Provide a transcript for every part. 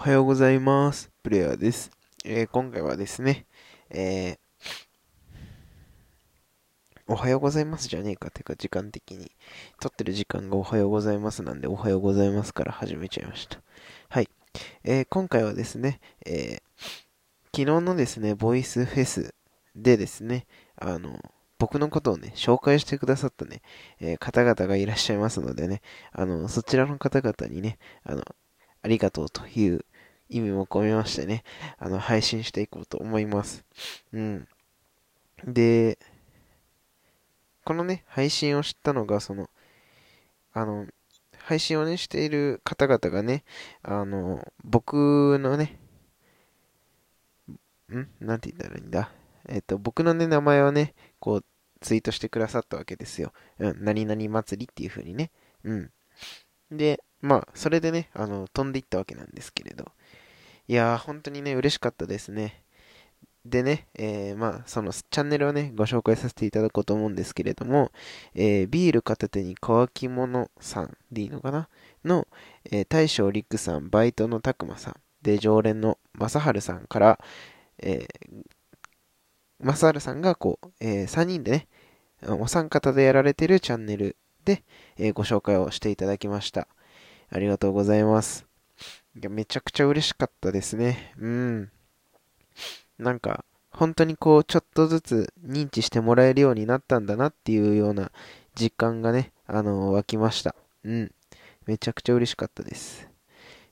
おはようございます。プレイヤーです。えー今回はですね、えーおはようございますじゃねえか。てか、時間的に。撮ってる時間がおはようございますなんで、おはようございますから始めちゃいました。はい。えー今回はですね、え昨日のですね、ボイスフェスでですね、あの、僕のことをね、紹介してくださったね、えー方々がいらっしゃいますのでね、あの、そちらの方々にね、あの、ありがとうという意味も込めましてね、あの、配信していこうと思います。うん。で、このね、配信を知ったのが、その、あの、配信をね、している方々がね、あの、僕のね、ん？なんて言ったらいいんだ？えっと、僕のね、名前をね、こう、ツイートしてくださったわけですよ。うん、何々祭りっていう風にね。うん。で、まあ、それでね、あの、飛んでいったわけなんですけれど。いやー、本当にね、嬉しかったですね。でね、えー、まあ、そのチャンネルをね、ご紹介させていただこうと思うんですけれども、えー、ビール片手に乾き物さんでいいのかな？の、えー、大将陸さん、バイトのたくまさん、で、常連の正治さんから、えー、正治さんがこう、えー、3人でね、お三方でやられてるチャンネルで、えーご紹介をしていただきました。ありがとうございます。いや、めちゃくちゃ嬉しかったですね。うん。なんか、本当にこう、ちょっとずつ認知してもらえるようになったんだなっていうような実感がね、あの湧きました。うん。めちゃくちゃ嬉しかったです。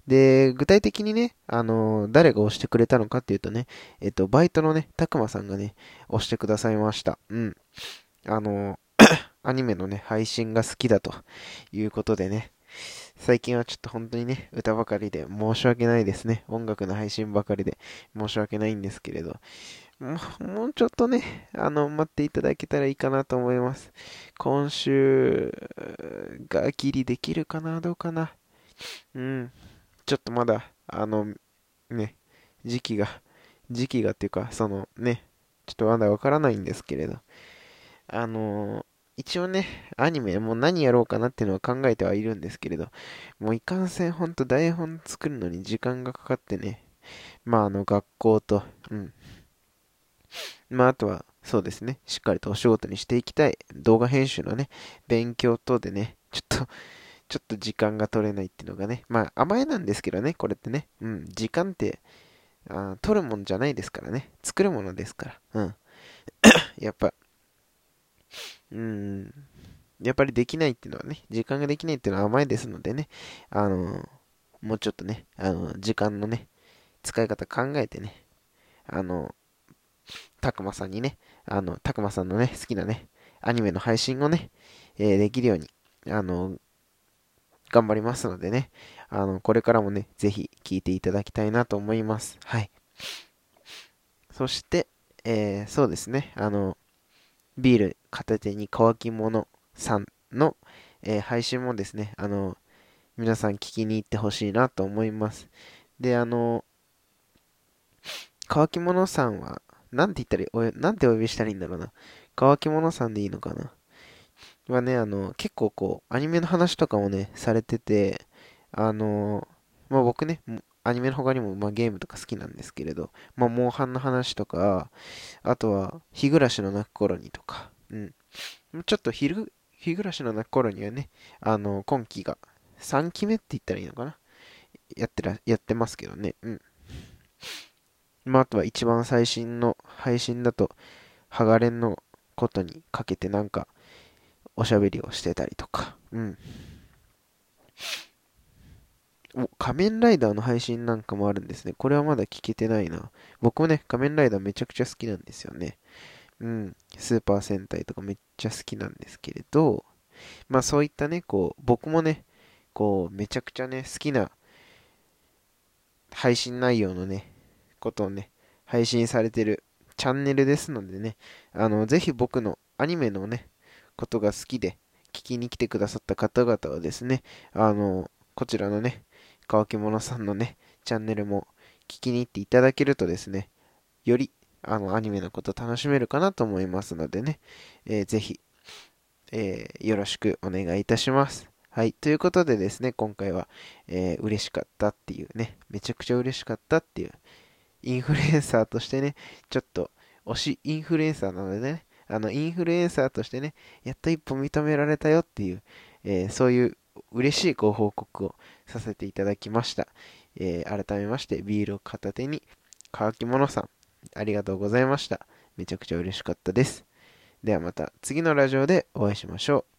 で、具体的にね、あの誰が押してくれたのかっていうとね、えっと、バイトのね、たくまさんがね、押してくださいました。うん。あの アニメのね、配信が好きだということでね、最近はちょっと本当にね、歌ばかりで申し訳ないですね。音楽の配信ばかりで申し訳ないんですけれど、もうちょっとね、あの、待っていただけたらいいかなと思います。今週がギリできるかなどうかなうん。ちょっとまだ、あの、ね、時期が、時期がっていうか、そのね、ちょっとまだわからないんですけれど、あの一応ね、アニメもう何やろうかなっていうのは考えてはいるんですけれど、もういかんせんほんと台本作るのに時間がかかってね、まああの学校と、うん。まああとは、そうですね、しっかりとお仕事にしていきたい。動画編集のね、勉強等でね、ちょっと、ちょっと時間が取れないっていうのがね、まあ甘えなんですけどね、これってね、うん、時間って、あ取るもんじゃないですからね、作るものですから、うん。やっぱ、うん、やっぱりできないっていうのはね、時間ができないっていうのは甘いですのでね、あの、もうちょっとね、あの、時間のね、使い方考えてね、あの、たくまさんにね、あの、たくまさんのね、好きなね、アニメの配信をね、えーできるように、あの、頑張りますのでね、あの、これからもね、ぜひ聞いていただきたいなと思います。はい。そして、えーそうですね、あの、ビール片手に乾き物さんの、えー配信もですね、あの、皆さん聞きに行ってほしいなと思います。で、あの、乾き物さんは、なんて言ったらお、なんてお呼びしたらいいんだろうな。乾き物さんでいいのかな。はね、あの、結構こう、アニメの話とかもね、されてて、あの、まあ僕ね、アニメの他にも、まあ、ゲームとか好きなんですけれど、まあ、モンハンの話とか、あとは、日暮らしの泣く頃にとか、うん。ちょっと日ぐ、日暮らしの泣く頃にはね、あの、今期が3期目って言ったらいいのかな？やってら、やってますけどね。うん。まあ、あとは一番最新の配信だと、ハガレンのことにかけてなんか、おしゃべりをしてたりとか、うん。お、仮面ライダーの配信なんかもあるんですね。これはまだ聞けてないな。僕もね、仮面ライダーめちゃくちゃ好きなんですよね。うん。スーパー戦隊とかめっちゃ好きなんですけれど、まあそういったね、こう、僕もね、こう、めちゃくちゃね、好きな配信内容のね、ことをね、配信されてるチャンネルですのでね、あの、ぜひ僕のアニメのね、ことが好きで、聞きに来てくださった方々はですね、あの、こちらのね、乾き物さんのね、チャンネルも聞きに行っていただけるとですね、より、あの、アニメのこと楽しめるかなと思いますのでね、えーぜひ、えーよろしくお願いいたします。はい。ということでですね、今回は、えー、嬉しかったっていうね、めちゃくちゃ嬉しかったっていう、インフルエンサーとしてね、ちょっと、推しインフルエンサーなのでね、あの、インフルエンサーとしてね、やっと一歩認められたよっていう、えー、そういう嬉しいご報告をさせていただきました。えー、改めまして、ビールを片手に、乾き物さん、ありがとうございました。めちゃくちゃ嬉しかったです。ではまた次のラジオでお会いしましょう。